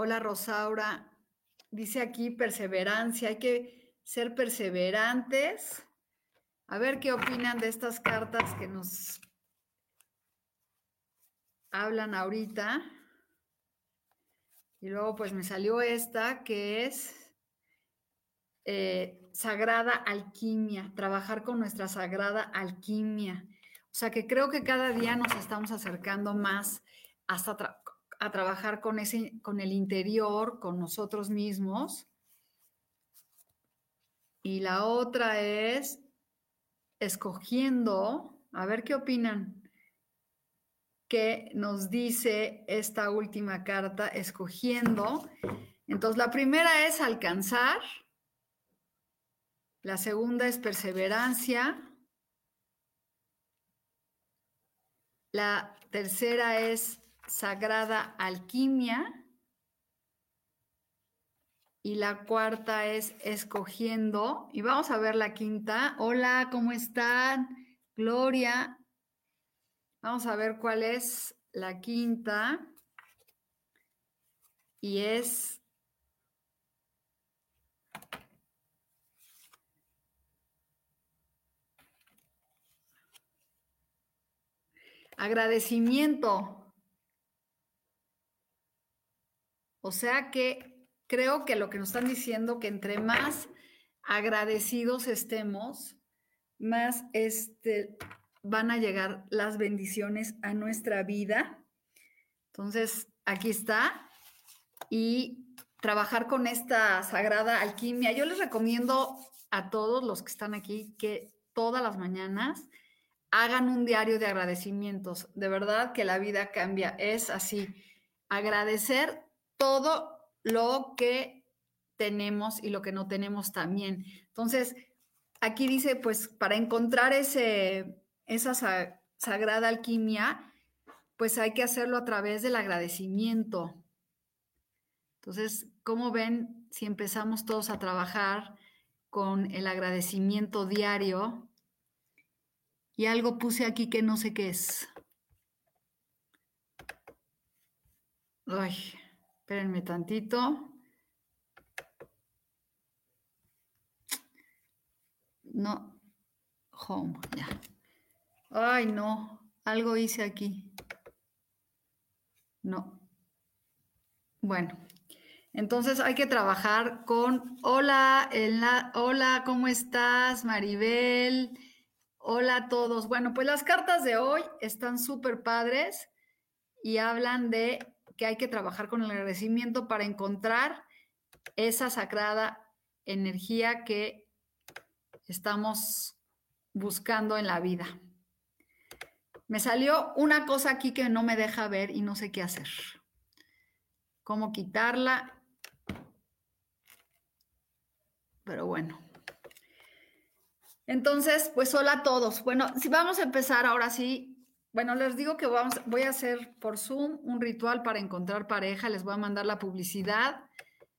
Hola Rosaura, dice aquí perseverancia, hay que ser perseverantes. A ver qué opinan de estas cartas que nos hablan ahorita. Y luego pues me salió esta que es eh, sagrada alquimia, trabajar con nuestra sagrada alquimia. O sea que creo que cada día nos estamos acercando más hasta a trabajar con, ese, con el interior, con nosotros mismos. Y la otra es escogiendo, a ver qué opinan, qué nos dice esta última carta, escogiendo. Entonces, la primera es alcanzar, la segunda es perseverancia, la tercera es Sagrada Alquimia. Y la cuarta es escogiendo. Y vamos a ver la quinta. Hola, ¿cómo están? Gloria. Vamos a ver cuál es la quinta. Y es agradecimiento. O sea que creo que lo que nos están diciendo, que entre más agradecidos estemos, más este, van a llegar las bendiciones a nuestra vida. Entonces, aquí está. Y trabajar con esta sagrada alquimia. Yo les recomiendo a todos los que están aquí que todas las mañanas hagan un diario de agradecimientos. De verdad que la vida cambia. Es así. Agradecer todo lo que tenemos y lo que no tenemos también. Entonces, aquí dice, pues para encontrar ese, esa sagrada alquimia, pues hay que hacerlo a través del agradecimiento. Entonces, ¿cómo ven si empezamos todos a trabajar con el agradecimiento diario? Y algo puse aquí que no sé qué es. Ay, Espérenme tantito. No, home, ya. Ay, no, algo hice aquí. No. Bueno, entonces hay que trabajar con, hola, hola, ¿cómo estás, Maribel? Hola a todos. Bueno, pues las cartas de hoy están súper padres y hablan de que hay que trabajar con el agradecimiento para encontrar esa sagrada energía que estamos buscando en la vida. Me salió una cosa aquí que no me deja ver y no sé qué hacer. Cómo quitarla. Pero bueno. Entonces, pues hola a todos. Bueno, si vamos a empezar ahora sí bueno, les digo que vamos, voy a hacer por Zoom un ritual para encontrar pareja. Les voy a mandar la publicidad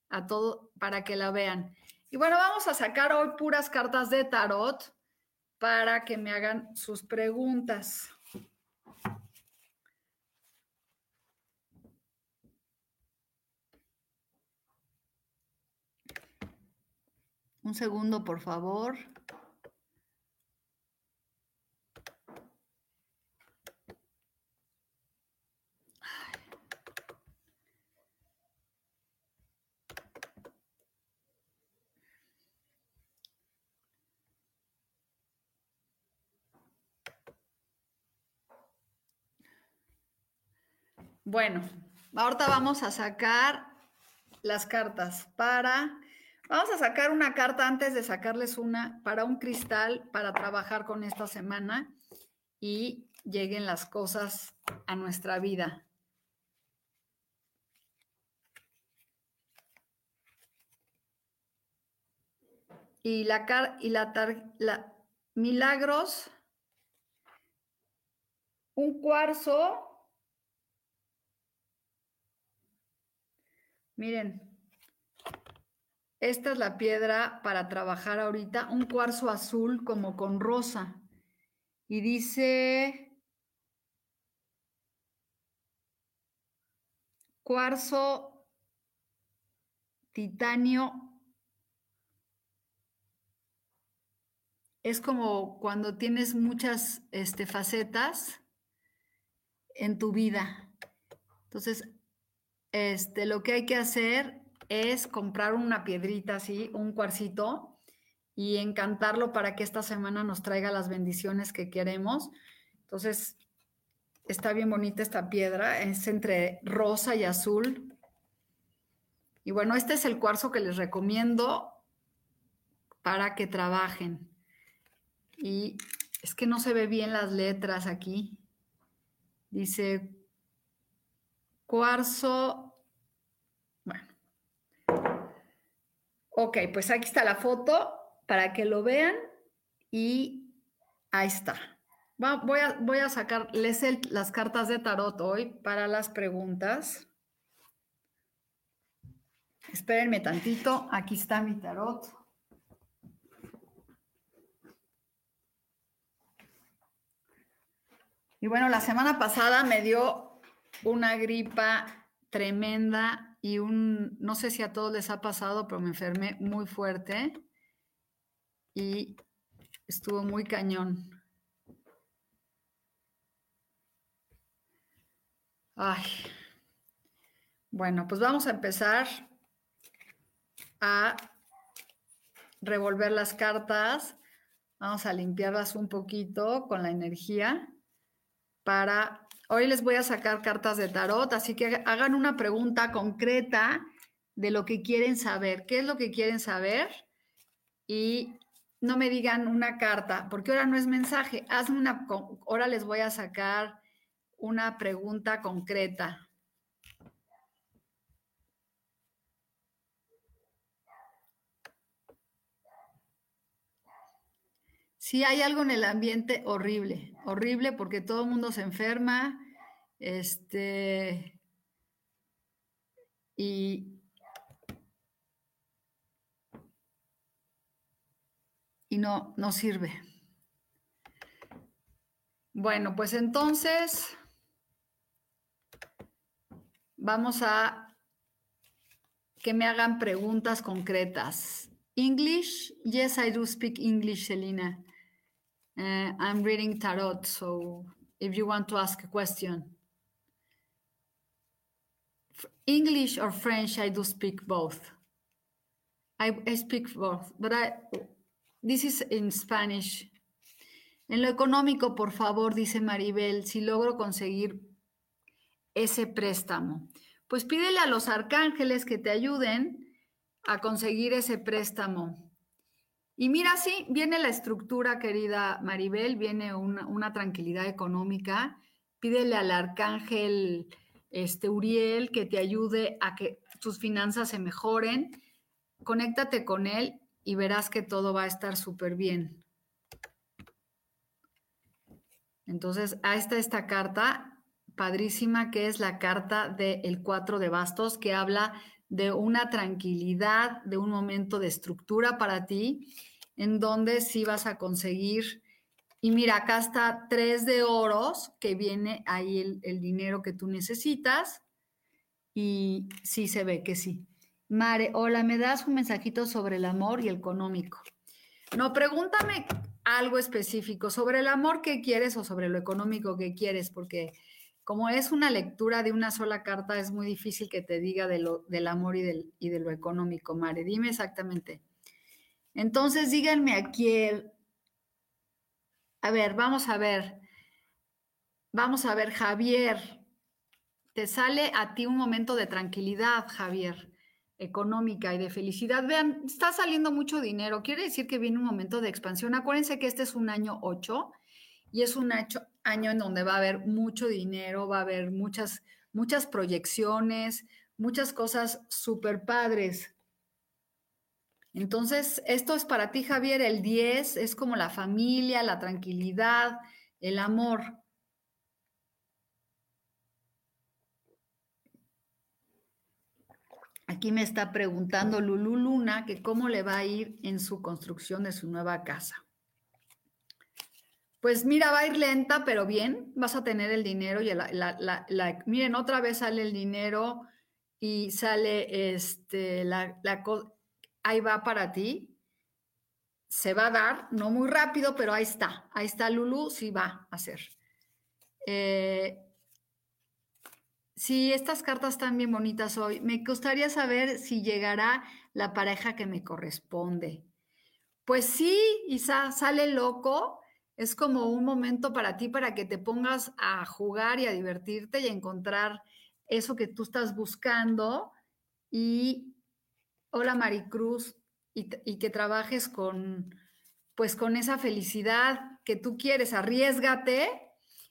a todo para que la vean. Y bueno, vamos a sacar hoy puras cartas de tarot para que me hagan sus preguntas. Un segundo, por favor. Bueno, ahorita vamos a sacar las cartas para... Vamos a sacar una carta antes de sacarles una para un cristal para trabajar con esta semana y lleguen las cosas a nuestra vida. Y la, y la, la milagros, un cuarzo Miren, esta es la piedra para trabajar ahorita, un cuarzo azul como con rosa. Y dice cuarzo titanio. Es como cuando tienes muchas este, facetas en tu vida. Entonces, este, lo que hay que hacer es comprar una piedrita así, un cuarcito, y encantarlo para que esta semana nos traiga las bendiciones que queremos. Entonces, está bien bonita esta piedra, es entre rosa y azul. Y bueno, este es el cuarzo que les recomiendo para que trabajen. Y es que no se ve bien las letras aquí. Dice Cuarzo. Bueno. Ok, pues aquí está la foto para que lo vean y ahí está. voy, a, voy a sacarles las cartas de tarot hoy para las preguntas. Espérenme tantito, aquí está mi tarot. Y bueno, la semana pasada me dio una gripa tremenda y un, no sé si a todos les ha pasado, pero me enfermé muy fuerte y estuvo muy cañón. Ay. Bueno, pues vamos a empezar a revolver las cartas. Vamos a limpiarlas un poquito con la energía para Hoy les voy a sacar cartas de tarot, así que hagan una pregunta concreta de lo que quieren saber. ¿Qué es lo que quieren saber? Y no me digan una carta, porque ahora no es mensaje. Hazme una, ahora les voy a sacar una pregunta concreta. Sí, hay algo en el ambiente horrible, horrible porque todo el mundo se enferma, este, y, y no, no sirve. Bueno, pues entonces vamos a que me hagan preguntas concretas. English, yes, I do speak English, Selina. Uh, I'm reading tarot, so if you want to ask a question. English or French, I do speak both. I, I speak both, but I, this is in Spanish. En lo económico, por favor, dice Maribel, si logro conseguir ese préstamo, pues pídele a los arcángeles que te ayuden a conseguir ese préstamo. Y mira, sí, viene la estructura, querida Maribel, viene una, tranquilidad económica. Pídele al arcángel este, Uriel que te ayude a que tus finanzas se mejoren. Conéctate con él y verás que todo va a estar súper bien. Entonces, ahí está esta carta padrísima que es la carta del cuatro de bastos que habla de una tranquilidad, de un momento de estructura para ti en donde sí vas a conseguir. Y mira, acá está tres de oros, que viene ahí el, dinero que tú necesitas. Y sí se ve que sí. Mare, hola, ¿me das un mensajito sobre el amor y el económico? No, pregúntame algo específico sobre el amor que quieres o sobre lo económico que quieres, porque como es una lectura de una sola carta, es muy difícil que te diga de lo, del amor y, del, y de lo económico, Mare. Dime exactamente. Entonces, díganme aquí, a ver, vamos a ver, vamos a ver, Javier, te sale a ti un momento de tranquilidad, Javier, económica y de felicidad. Vean, está saliendo mucho dinero. Quiere decir que viene un momento de expansión. Acuérdense que este es un año 8 y es un año en donde va a haber mucho dinero, va a haber muchas, muchas proyecciones, muchas cosas súper padres. Entonces, esto es para ti, Javier, el 10 es como la familia, la tranquilidad, el amor. Aquí me está preguntando Lulu Luna que cómo le va a ir en su construcción de su nueva casa. Pues mira, va a ir lenta, pero bien, vas a tener el dinero y la, miren, otra vez sale el dinero y sale este, la, ahí va para ti. Se va a dar, no muy rápido, pero ahí está. Ahí está Lulu, sí va a ser. Eh, sí, estas cartas están bien bonitas hoy. Me gustaría saber si llegará la pareja que me corresponde. Pues sí, Isa, sale loco. Es como un momento para ti, para que te pongas a jugar y a divertirte y a encontrar eso que tú estás buscando. Y hola Maricruz, y, que trabajes con, pues con esa felicidad que tú quieres, arriesgate.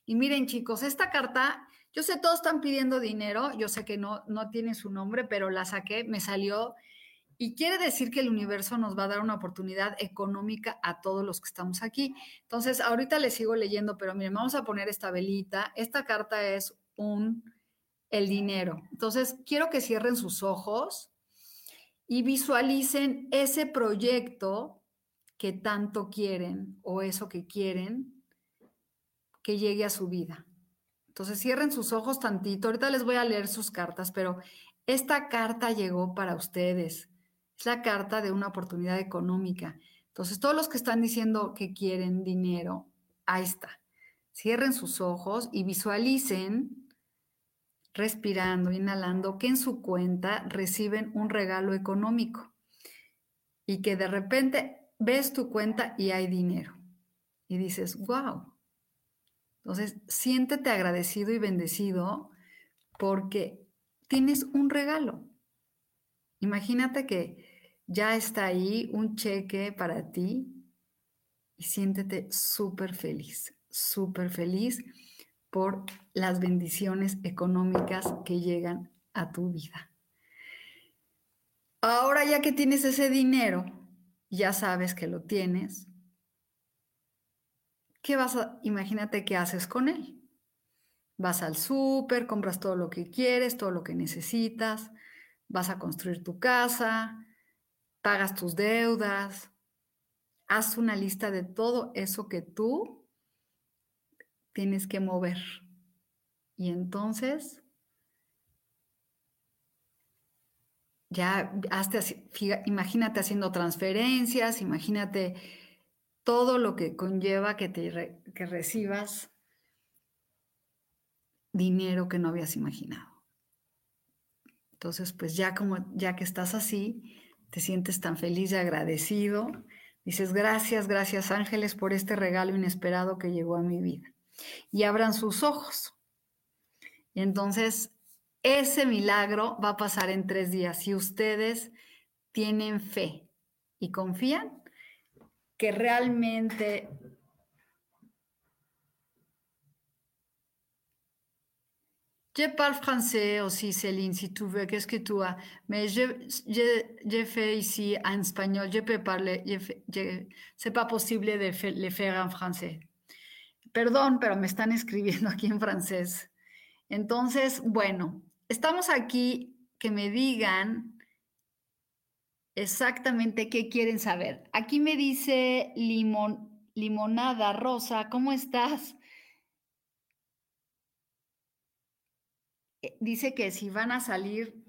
Y miren chicos, esta carta, yo sé, todos están pidiendo dinero, yo sé que no, no tiene su nombre, pero la saqué, me salió. Y quiere decir que el universo nos va a dar una oportunidad económica a todos los que estamos aquí. Entonces, ahorita les sigo leyendo, pero miren, vamos a poner esta velita. Esta carta es un, el dinero. Entonces, quiero que cierren sus ojos y visualicen ese proyecto que tanto quieren o eso que quieren que llegue a su vida. Entonces cierren sus ojos tantito. Ahorita les voy a leer sus cartas, pero esta carta llegó para ustedes. Es la carta de una oportunidad económica. Entonces todos los que están diciendo que quieren dinero, ahí está. Cierren sus ojos y visualicen respirando, inhalando, que en su cuenta reciben un regalo económico y que de repente ves tu cuenta y hay dinero y dices, wow. Entonces, siéntete agradecido y bendecido porque tienes un regalo. Imagínate que ya está ahí un cheque para ti y siéntete súper feliz, súper feliz por las bendiciones económicas que llegan a tu vida. Ahora ya que tienes ese dinero, ya sabes que lo tienes, ¿qué vas a, imagínate qué haces con él? Vas al súper, compras todo lo que quieres, todo lo que necesitas, vas a construir tu casa, pagas tus deudas, haz una lista de todo eso que tú tienes que mover. Y entonces, ya imagínate haciendo transferencias, imagínate todo lo que conlleva que, te, que recibas dinero que no habías imaginado. Entonces, pues ya como ya que estás así, te sientes tan feliz y agradecido, dices, gracias, gracias ángeles por este regalo inesperado que llegó a mi vida y abran sus ojos. Entonces ese milagro va a pasar en tres días. Si ustedes tienen fe y confían que realmente Je parle français aussi, Céline, si tu veux, qu'est-ce que tu as Mais je, je, fais ici en espagnol, je peux parler, c'est pas possible de le faire en français. Perdón, pero me están escribiendo aquí en francés. Entonces, bueno, estamos aquí que me digan exactamente qué quieren saber. Aquí me dice limon, limonada rosa, ¿cómo estás? Eh, dice que si van a salir,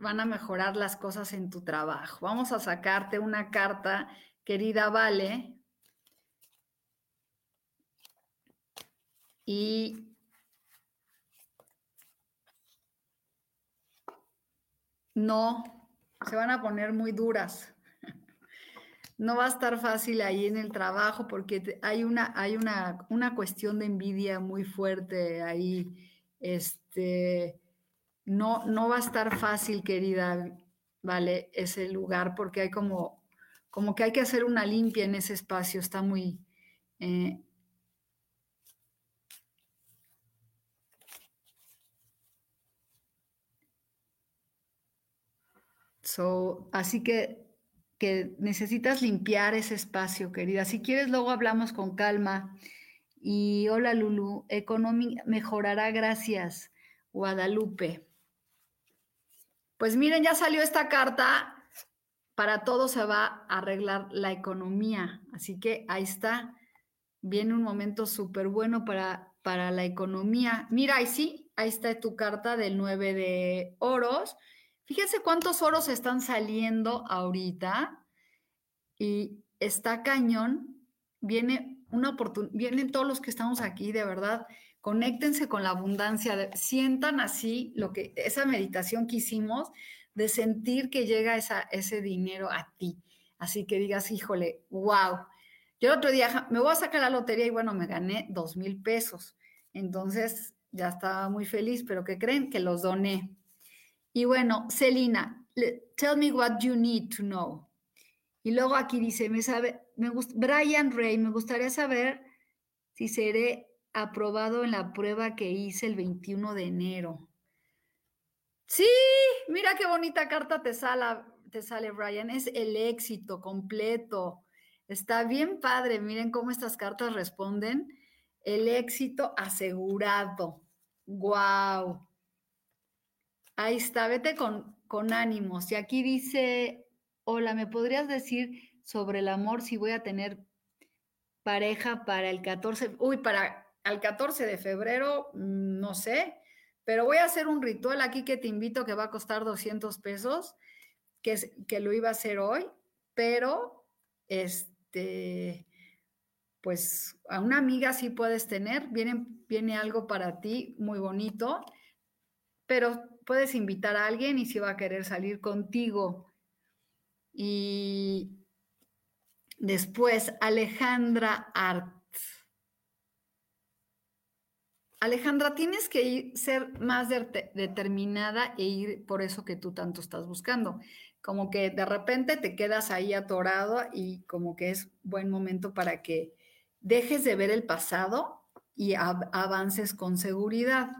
van a mejorar las cosas en tu trabajo. Vamos a sacarte una carta, querida Vale, y no, se van a poner muy duras. No va a estar fácil ahí en el trabajo porque hay una, hay una, una cuestión de envidia muy fuerte ahí este, no, no va a estar fácil, querida, ¿vale? Ese lugar, porque hay como, como que hay que hacer una limpia en ese espacio, está muy... Eh, así que, que necesitas limpiar ese espacio, querida. Si quieres, luego hablamos con calma. Y hola Lulu, economía mejorará, gracias. Guadalupe. Pues miren, ya salió esta carta. Para todo se va a arreglar la economía. Así que ahí está. Viene un momento súper bueno para, para la economía. Mira, ahí sí, ahí está tu carta del 9 de oros. Fíjense cuántos oros están saliendo ahorita. Y está cañón. Viene una oportunidad, vienen todos los que estamos aquí, de verdad conéctense con la abundancia, sientan así lo que esa meditación que hicimos de sentir que llega ese dinero a ti. Así que digas, híjole, wow. Yo el otro día me voy a sacar la lotería y bueno, me gané dos mil pesos. Entonces ya estaba muy feliz, pero ¿qué creen? Que los doné. Y bueno, Celina, tell me what you need to know. Y luego aquí dice, me sabe, me gusta, Brian Ray, me gustaría saber si seré aprobado en la prueba que hice el 21 de enero. Sí, mira qué bonita carta te sale, te sale, Brian. Es el éxito completo. Está bien padre. Miren cómo estas cartas responden. El éxito asegurado. Wow. Ahí está, vete con, con ánimos. Y aquí dice, hola, ¿me podrías decir sobre el amor si voy a tener pareja para el 14? Uy, para al 14 de febrero, mm, no sé, pero voy a hacer un ritual aquí que te invito que va a costar 200 pesos, que, que lo iba a hacer hoy, pero este, pues a una amiga sí puedes tener, viene, viene algo para ti muy bonito, pero puedes invitar a alguien y si va a querer salir contigo. Y después, Alejandra Art Alejandra, tienes que ser más determinada e ir por eso que tú tanto estás buscando. Como que de repente te quedas ahí atorado y como que es buen momento para que dejes de ver el pasado y avances con seguridad.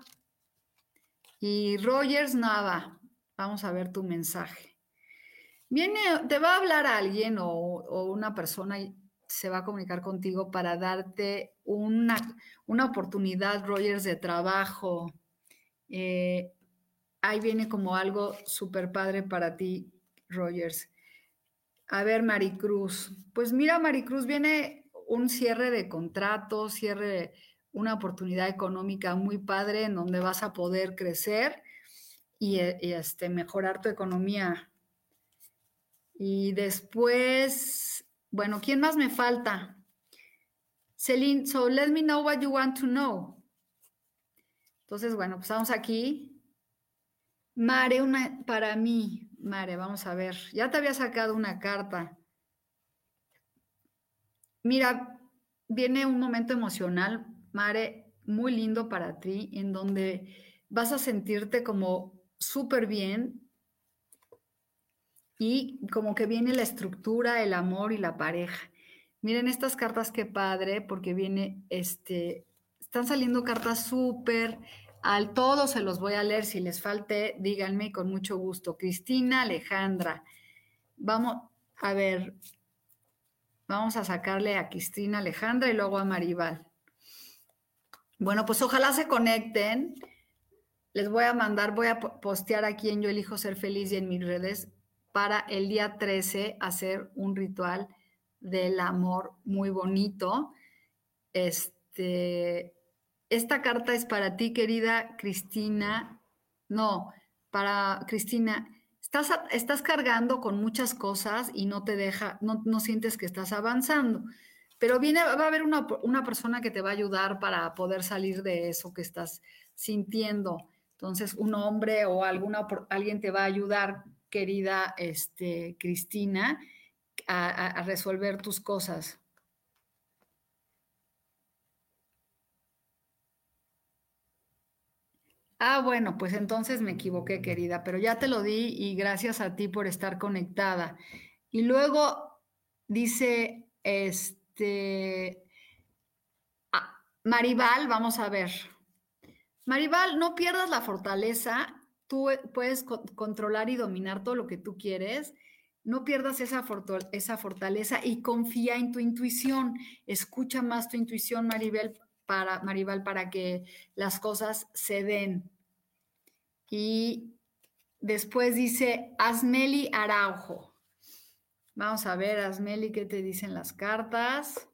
Y Rogers Nava, vamos a ver tu mensaje. Viene, te va a hablar alguien o, una persona se va a comunicar contigo para darte una, una oportunidad, Rogers, de trabajo. Eh, ahí viene como algo súper padre para ti, Rogers. A ver, Maricruz. Pues mira, Maricruz, viene un cierre de contrato, cierre, una oportunidad económica muy padre en donde vas a poder crecer y, y este, mejorar tu economía. Y después bueno, ¿quién más me falta? Celine, so let me know what you want to know. Entonces, bueno, pues estamos aquí. Mare, una para mí. Mare, vamos a ver. Ya te había sacado una carta. Mira, viene un momento emocional, Mare, muy lindo para ti, en donde vas a sentirte como súper bien, y como que viene la estructura, el amor y la pareja. Miren estas cartas, qué padre, porque viene, este, están saliendo cartas súper, al todo se los voy a leer, si les falte, díganme con mucho gusto. Cristina, Alejandra, vamos a ver, vamos a sacarle a Cristina, Alejandra y luego a Maribal. Bueno, pues ojalá se conecten. Les voy a mandar, voy a postear aquí en Yo Elijo Ser Feliz y en mis redes para el día 13 hacer un ritual del amor muy bonito. Este, esta carta es para ti, querida Cristina. No, para Cristina. Estás, estás cargando con muchas cosas y no te deja, no, no sientes que estás avanzando. Pero viene, va a haber una, una persona que te va a ayudar para poder salir de eso que estás sintiendo. Entonces, un hombre o alguna, alguien te va a ayudar querida este, Cristina, a, resolver tus cosas. Ah, bueno, pues entonces me equivoqué, querida, pero ya te lo di y gracias a ti por estar conectada. Y luego dice, este, ah, Maribal, vamos a ver. Maribal, no pierdas la fortaleza, tú puedes controlar y dominar todo lo que tú quieres. No pierdas esa, esa fortaleza y confía en tu intuición. Escucha más tu intuición, Maribel, para, Maribal, para que las cosas se den. Y después dice Asmeli Araujo. Vamos a ver, Asmeli, qué te dicen las cartas.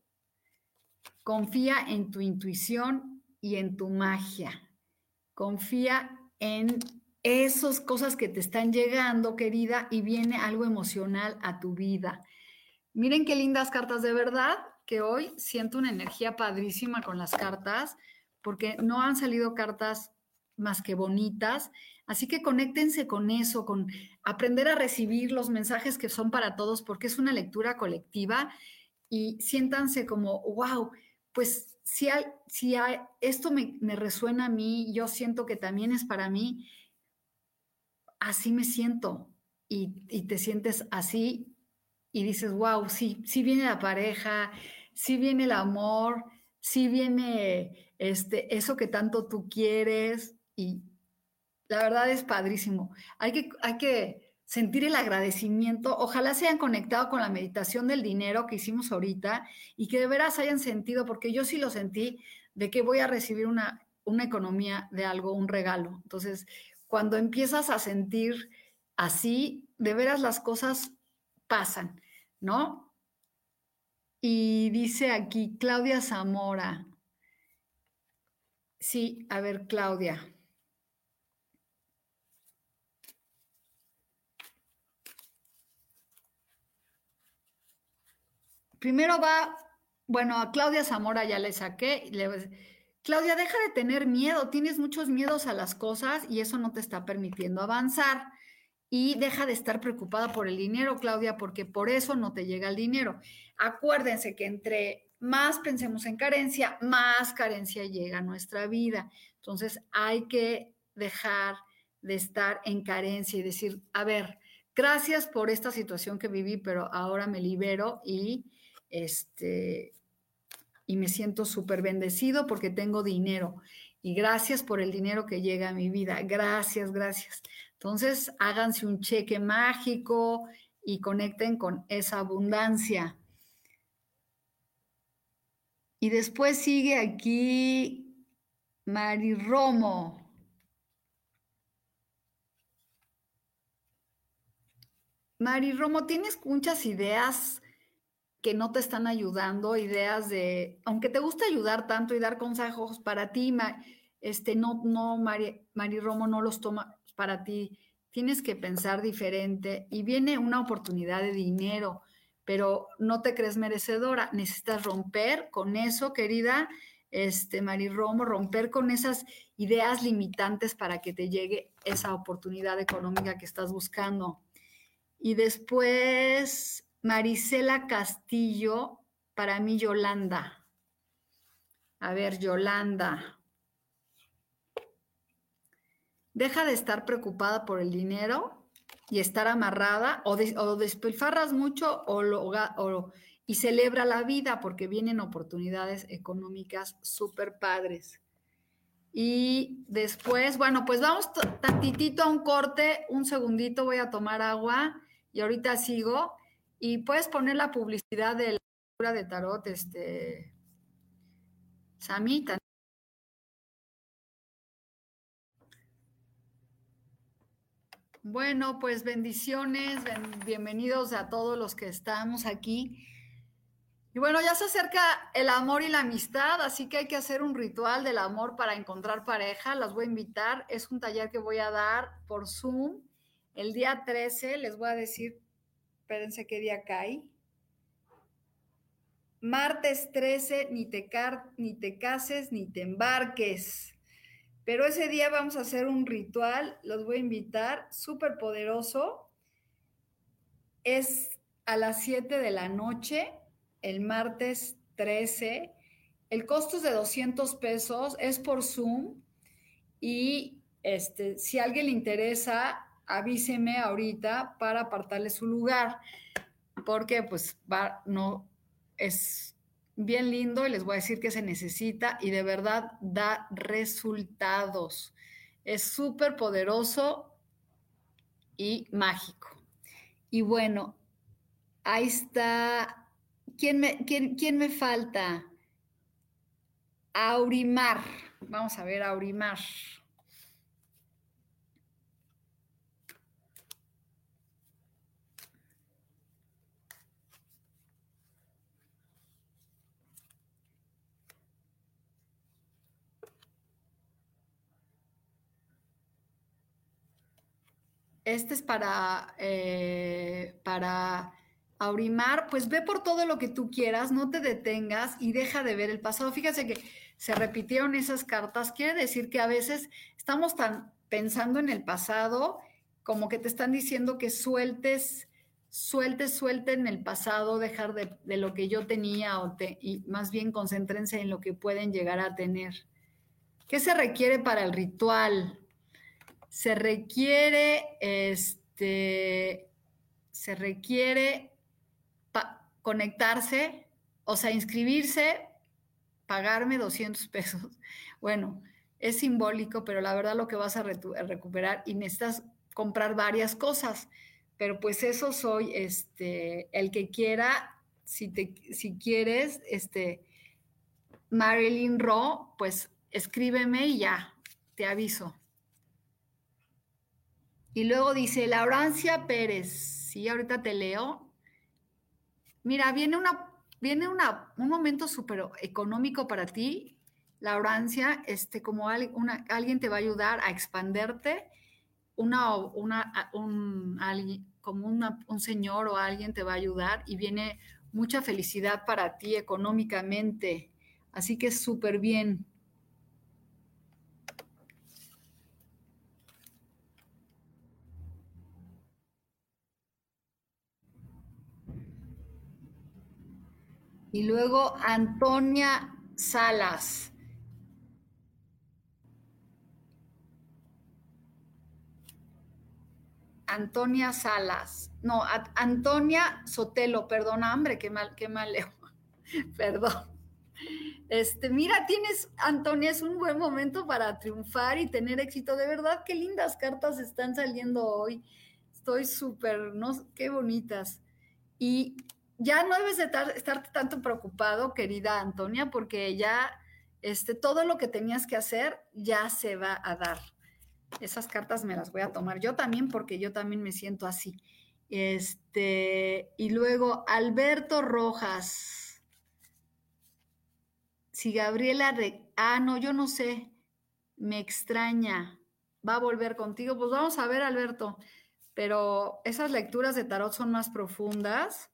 Confía en tu intuición y en tu magia. Confía en esas cosas que te están llegando, querida, y viene algo emocional a tu vida. Miren qué lindas cartas, de verdad que hoy siento una energía padrísima con las cartas, porque no han salido cartas más que bonitas. Así que conéctense con eso, con aprender a recibir los mensajes que son para todos, porque es una lectura colectiva y siéntanse como, wow, pues si, si esto me, resuena a mí, yo siento que también es para mí, así me siento y, y te sientes así y dices, wow, sí, sí viene la pareja, sí viene el amor, sí viene este, eso que tanto tú quieres y la verdad es padrísimo. Hay que, hay que sentir el agradecimiento. Ojalá se hayan conectado con la meditación del dinero que hicimos ahorita y que de veras hayan sentido, porque yo sí lo sentí, de que voy a recibir una, una economía de algo, un regalo. Entonces, cuando empiezas a sentir así, de veras las cosas pasan, ¿no? Y dice aquí Claudia Zamora. Sí, a ver, Claudia. Primero va, bueno, a Claudia Zamora ya le saqué. Claudia, deja de tener miedo, tienes muchos miedos a las cosas y eso no te está permitiendo avanzar. Y deja de estar preocupada por el dinero, Claudia, porque por eso no te llega el dinero. Acuérdense que entre más pensemos en carencia, más carencia llega a nuestra vida. Entonces hay que dejar de estar en carencia y decir, a ver, gracias por esta situación que viví, pero ahora me libero y este y me siento súper bendecido porque tengo dinero. Y gracias por el dinero que llega a mi vida. Gracias, gracias. Entonces, háganse un cheque mágico y conecten con esa abundancia. Y después sigue aquí Mari Romo. Mari Romo, tienes muchas ideas que no te están ayudando, ideas de, aunque te gusta ayudar tanto y dar consejos para ti, este, no, no, Mari, Mari Romo no los toma, para ti, tienes que pensar diferente y viene una oportunidad de dinero, pero no te crees merecedora, necesitas romper con eso, querida este, Mari Romo, romper con esas ideas limitantes para que te llegue esa oportunidad económica que estás buscando. Y después, Marisela Castillo, para mí Yolanda. A ver, Yolanda. deja de estar preocupada por el dinero y estar amarrada o, despilfarras mucho o, lo, y celebra la vida porque vienen oportunidades económicas súper padres. Y después, bueno, pues vamos tantitito a un corte, un segundito, voy a tomar agua y ahorita sigo. Y puedes poner la publicidad de la lectura de tarot, este, Samita. Bueno, pues bendiciones, bienvenidos a todos los que estamos aquí. Y bueno, ya se acerca el amor y la amistad, así que hay que hacer un ritual del amor para encontrar pareja. Las voy a invitar. Es un taller que voy a dar por Zoom el día 13. Les voy a decir, espérense qué día cae. Martes 13, ni te, ni te cases ni te embarques. Pero ese día vamos a hacer un ritual, los voy a invitar, súper poderoso. Es a las 7 de la noche, el martes 13. El costo es de 200 pesos, es por Zoom y este, si a alguien le interesa, avíseme ahorita para apartarle su lugar, porque pues no, es bien lindo y les voy a decir que se necesita y de verdad da resultados. Es súper poderoso y mágico. Y bueno, ahí está. ¿Quién me, quién, quién me falta? Aurimar. Vamos a ver, Aurimar. Este es para, eh, para Aurimar, pues ve por todo lo que tú quieras, no te detengas y deja de ver el pasado. Fíjate que se repitieron esas cartas. Quiere decir que a veces estamos tan pensando en el pasado como que te están diciendo que sueltes, sueltes, suelten el pasado, dejar de, de lo que yo tenía o te, y más bien concéntrense en lo que pueden llegar a tener. ¿Qué se requiere para el ritual? Se requiere, este, se requiere conectarse, o sea, inscribirse, pagarme 200 pesos. Bueno, es simbólico, pero la verdad lo que vas a, recuperar y necesitas comprar varias cosas. Pero pues eso soy, este, el que quiera, si, te, si quieres, este, Marilyn Ro, pues escríbeme y ya, te aviso. Y luego dice, Laurancia Pérez, sí, ahorita te leo. Mira, viene, una, viene una, un momento súper económico para ti, Laurancia, este, como alguien te va a ayudar a expanderte, una, una, un, como un señor o alguien te va a ayudar y viene mucha felicidad para ti económicamente. Así que súper bien. Y luego Antonia Salas. Antonia Salas. No, Antonia Sotelo, perdona, hombre, qué mal, qué mal leo. Perdón. Este, mira, tienes, Antonia, es un buen momento para triunfar y tener éxito. De verdad, qué lindas cartas están saliendo hoy. Estoy súper, no, qué bonitas. Y ya no debes de estar, tanto preocupado, querida Antonia, porque ya este, todo lo que tenías que hacer ya se va a dar. Esas cartas me las voy a tomar yo también, porque yo también me siento así. Este, y luego Alberto Rojas. Si Gabriela de, ah, no, yo no sé, me extraña, va a volver contigo. Pues vamos a ver, Alberto, pero esas lecturas de tarot son más profundas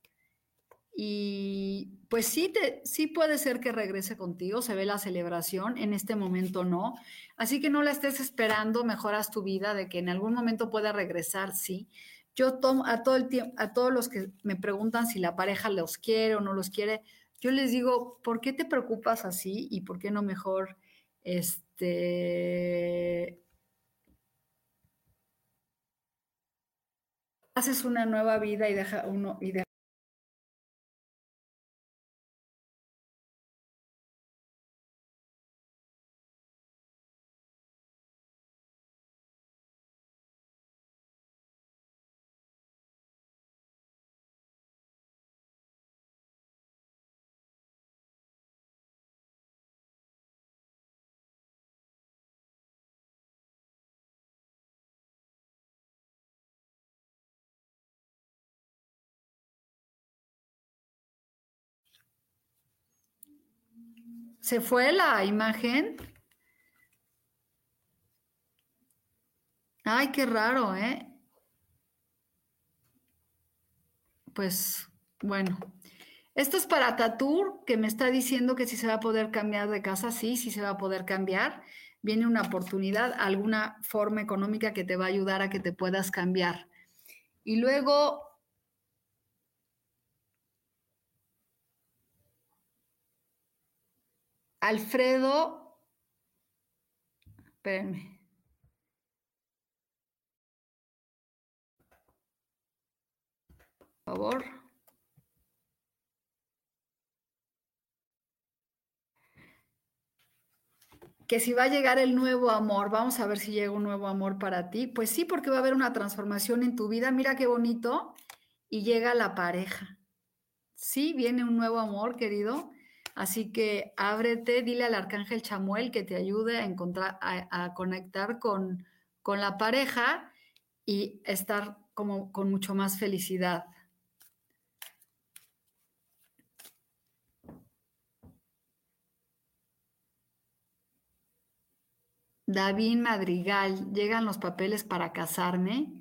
y pues sí, te, sí puede ser que regrese contigo, se ve la celebración, en este momento no. Así que no la estés esperando, mejoras tu vida, de que en algún momento pueda regresar, sí. Yo tomo a todo el tiempo, a todos los que me preguntan si la pareja los quiere o no los quiere, yo les digo, ¿por qué te preocupas así y por qué no mejor este haces una nueva vida y deja uno y deja ¿Se fue la imagen? Ay, qué raro, ¿eh? Pues bueno, esto es para Tatur, que me está diciendo que si se va a poder cambiar de casa, sí, sí se va a poder cambiar. Viene una oportunidad, alguna forma económica que te va a ayudar a que te puedas cambiar. Y luego Alfredo, espérenme. Por favor. Que si va a llegar el nuevo amor, vamos a ver si llega un nuevo amor para ti. Pues sí, porque va a haber una transformación en tu vida. Mira qué bonito. Y llega la pareja. Sí, viene un nuevo amor, querido. Así que ábrete, dile al arcángel Chamuel que te ayude a encontrar, a, conectar con, con la pareja y estar como con mucho más felicidad. David Madrigal, ¿llegan los papeles para casarme?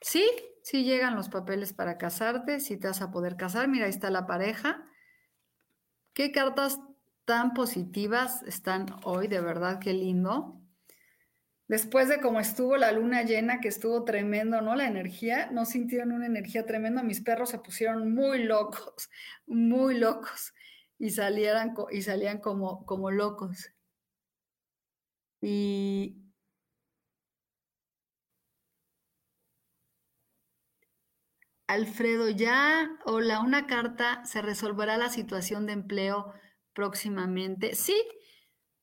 Sí, sí llegan los papeles para casarte, sí te vas a poder casar. Mira, ahí está la pareja. Qué cartas tan positivas están hoy, de verdad, qué lindo. Después de cómo estuvo la luna llena, que estuvo tremendo, ¿no? La energía, no sintieron una energía tremenda. Mis perros se pusieron muy locos, muy locos, y, salieran, y salían como, como locos. Y Alfredo, ya, hola, una carta, ¿se resolverá la situación de empleo próximamente? Sí,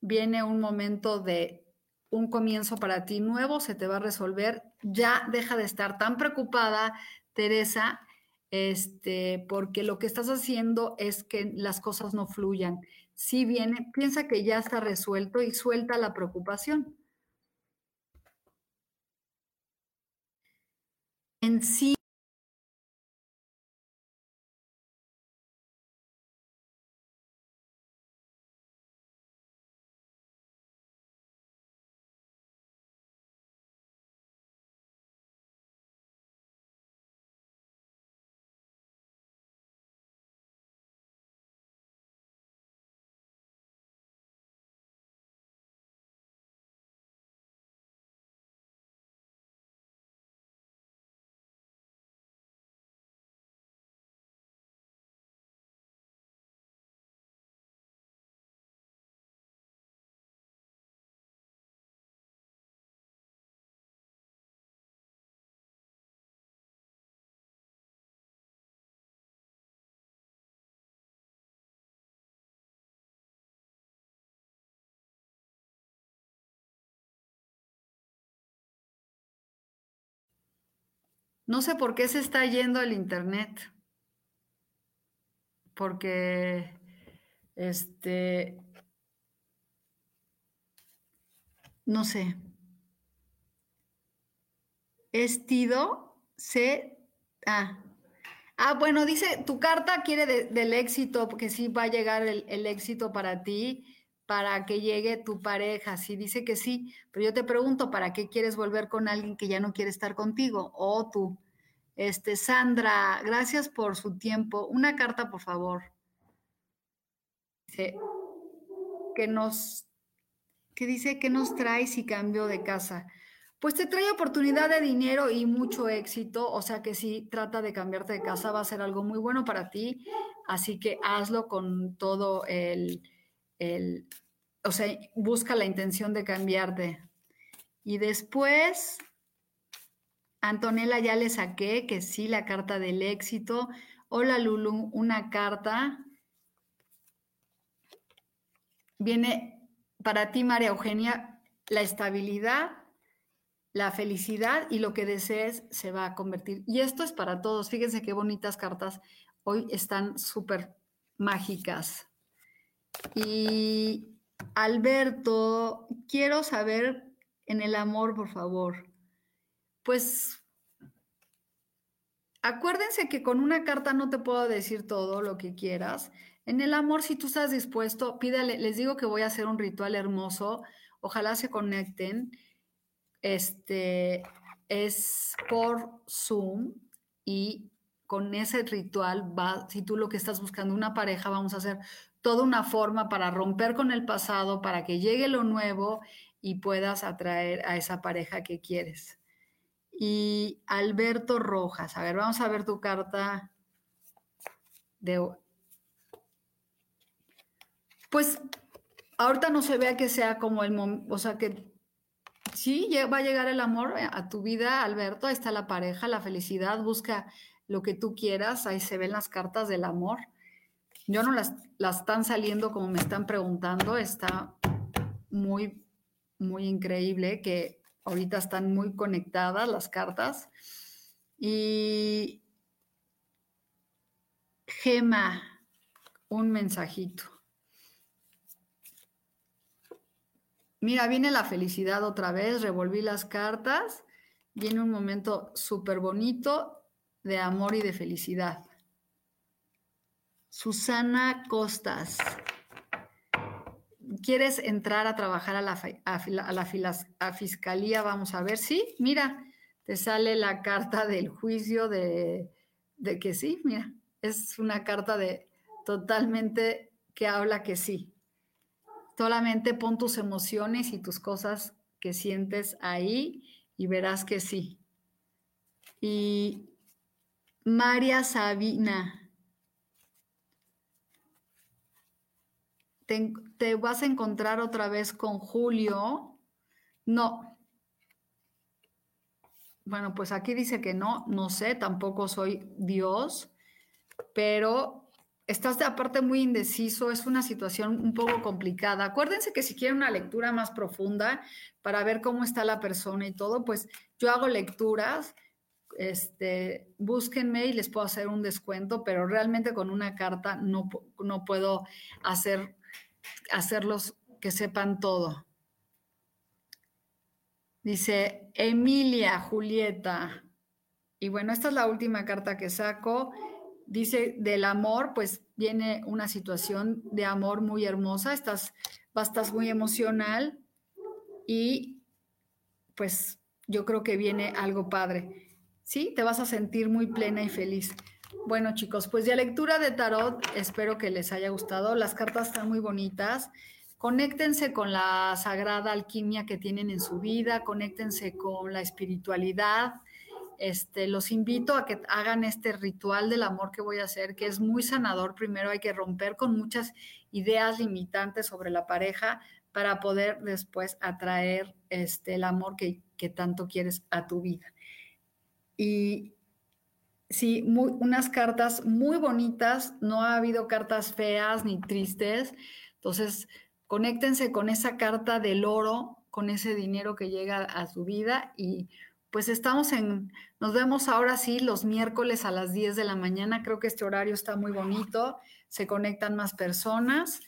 viene un momento de un comienzo para ti nuevo, se te va a resolver. Ya deja de estar tan preocupada, Teresa, este, porque lo que estás haciendo es que las cosas no fluyan. Si viene, piensa que ya está resuelto y suelta la preocupación. En sí, No sé por qué se está yendo el internet. Porque, este, no sé. Estido se... Ah. ah, bueno, dice, tu carta quiere del éxito, porque sí va a llegar el, el éxito para ti para que llegue tu pareja. Sí, dice que sí, pero yo te pregunto, ¿para qué quieres volver con alguien que ya no quiere estar contigo? O tú. Este, Sandra, gracias por su tiempo. Una carta, por favor. Dice, que nos, que dice que nos trae si cambio de casa. Pues te trae oportunidad de dinero y mucho éxito, o sea que si trata de cambiarte de casa, va a ser algo muy bueno para ti, así que hazlo con todo el, el, o sea, busca la intención de cambiarte. Y después, Antonella ya le saqué que sí, la carta del éxito. Hola Lulu, una carta. Viene para ti, María Eugenia, la estabilidad, la felicidad y lo que desees se va a convertir. Y esto es para todos. Fíjense qué bonitas cartas. Hoy están súper mágicas. Y Alberto, quiero saber en el amor, por favor. Pues acuérdense que con una carta no te puedo decir todo lo que quieras. En el amor, si tú estás dispuesto, pídale, les digo que voy a hacer un ritual hermoso. Ojalá se conecten. Este es por Zoom y con ese ritual va, si tú lo que estás buscando una pareja, vamos a hacer toda una forma para romper con el pasado, para que llegue lo nuevo y puedas atraer a esa pareja que quieres. Y Alberto Rojas, a ver, vamos a ver tu carta. Pues ahorita no se vea que sea como el momento, o sea que sí, va a llegar el amor a tu vida, Alberto, ahí está la pareja, la felicidad, busca lo que tú quieras. Ahí se ven las cartas del amor. Yo no las, las están saliendo como me están preguntando. Está muy, muy increíble que ahorita están muy conectadas las cartas. Y Gema, un mensajito. Mira, viene la felicidad otra vez, revolví las cartas, viene un momento súper bonito de amor y de felicidad. Susana Costas, ¿quieres entrar a trabajar a la, a fiscalía? Vamos a ver, sí, mira, te sale la carta del juicio de, de que sí, mira, es una carta de totalmente que habla que sí. Solamente pon tus emociones y tus cosas que sientes ahí y verás que sí. Y María Sabina, ¿te, ¿te, vas a encontrar otra vez con Julio? No. Bueno, pues aquí dice que no, no sé, tampoco soy Dios, pero estás de aparte muy indeciso, es una situación un poco complicada. Acuérdense que si quieren una lectura más profunda para ver cómo está la persona y todo, pues yo hago lecturas, este, búsquenme y les puedo hacer un descuento, pero realmente con una carta no, no puedo hacer, hacerlos que sepan todo. Dice Emilia Julieta. Y bueno, esta es la última carta que saco dice del amor, pues viene una situación de amor muy hermosa, estás, estás muy emocional y pues yo creo que viene algo padre. Sí, te vas a sentir muy plena y feliz. Bueno, chicos, pues ya lectura de tarot, espero que les haya gustado. Las cartas están muy bonitas. Conéctense con la sagrada alquimia que tienen en su vida, conéctense con la espiritualidad, este, los invito a que hagan este ritual del amor que voy a hacer, que es muy sanador. Primero hay que romper con muchas ideas limitantes sobre la pareja para poder después atraer este, el amor que, tanto quieres a tu vida. Y sí, unas cartas muy bonitas, no ha habido cartas feas ni tristes. Entonces, conéctense con esa carta del oro, con ese dinero que llega a su vida y pues estamos en, nos vemos ahora sí los miércoles a las 10 de la mañana, creo que este horario está muy bonito, se conectan más personas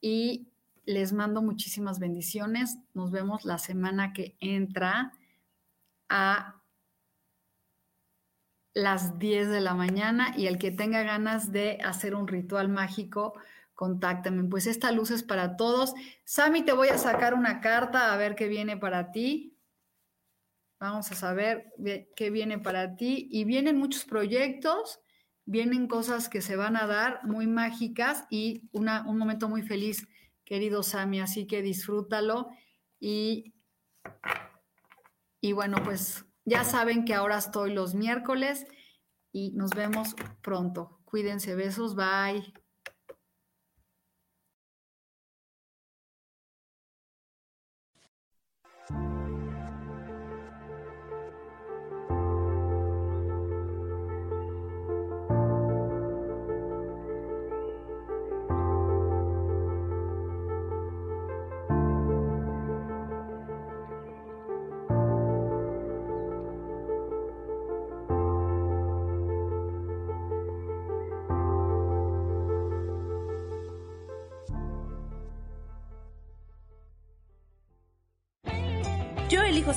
y les mando muchísimas bendiciones, nos vemos la semana que entra a las 10 de la mañana y el que tenga ganas de hacer un ritual mágico, contáctame. Pues esta luz es para todos. Sami, te voy a sacar una carta a ver qué viene para ti. Vamos a saber qué viene para ti. Y vienen muchos proyectos, vienen cosas que se van a dar muy mágicas y una, un momento muy feliz, querido Sami. Así que disfrútalo. Y, y bueno, pues ya saben que ahora estoy los miércoles y nos vemos pronto. Cuídense, besos, bye.